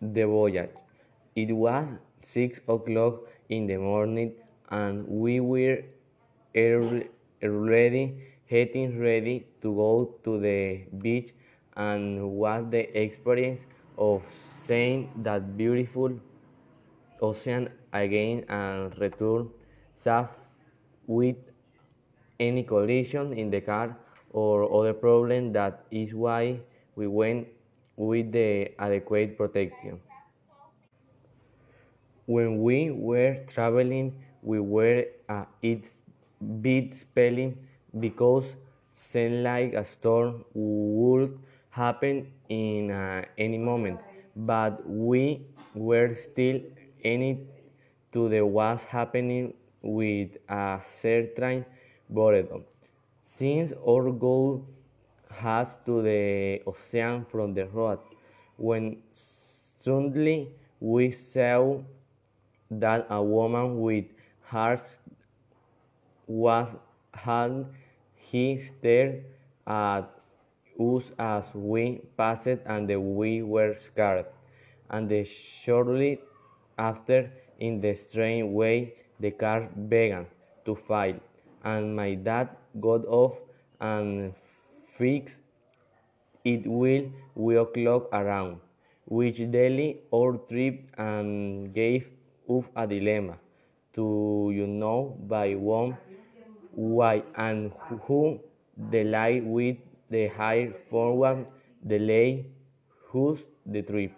the voyage. It was six o'clock in the morning, and we were already getting ready to go to the beach and was the experience of seeing that beautiful ocean again and return safe with any collision in the car or other problem that is why we went with the adequate protection. When we were traveling, we were a it bit spelling because seemed like a storm would happen in uh, any moment, but we were still in it to the what's happening with a certain boredom. Since our goal has to the ocean from the road, when suddenly we saw that a woman with hers was hand he stared at us as we passed and we were scared. And shortly after in the strange way the car began to fail. And my dad got off and fixed it will we walked around, which delayed our trip and gave us a dilemma. To you know by one why and who the light with the high forward delay who's the trip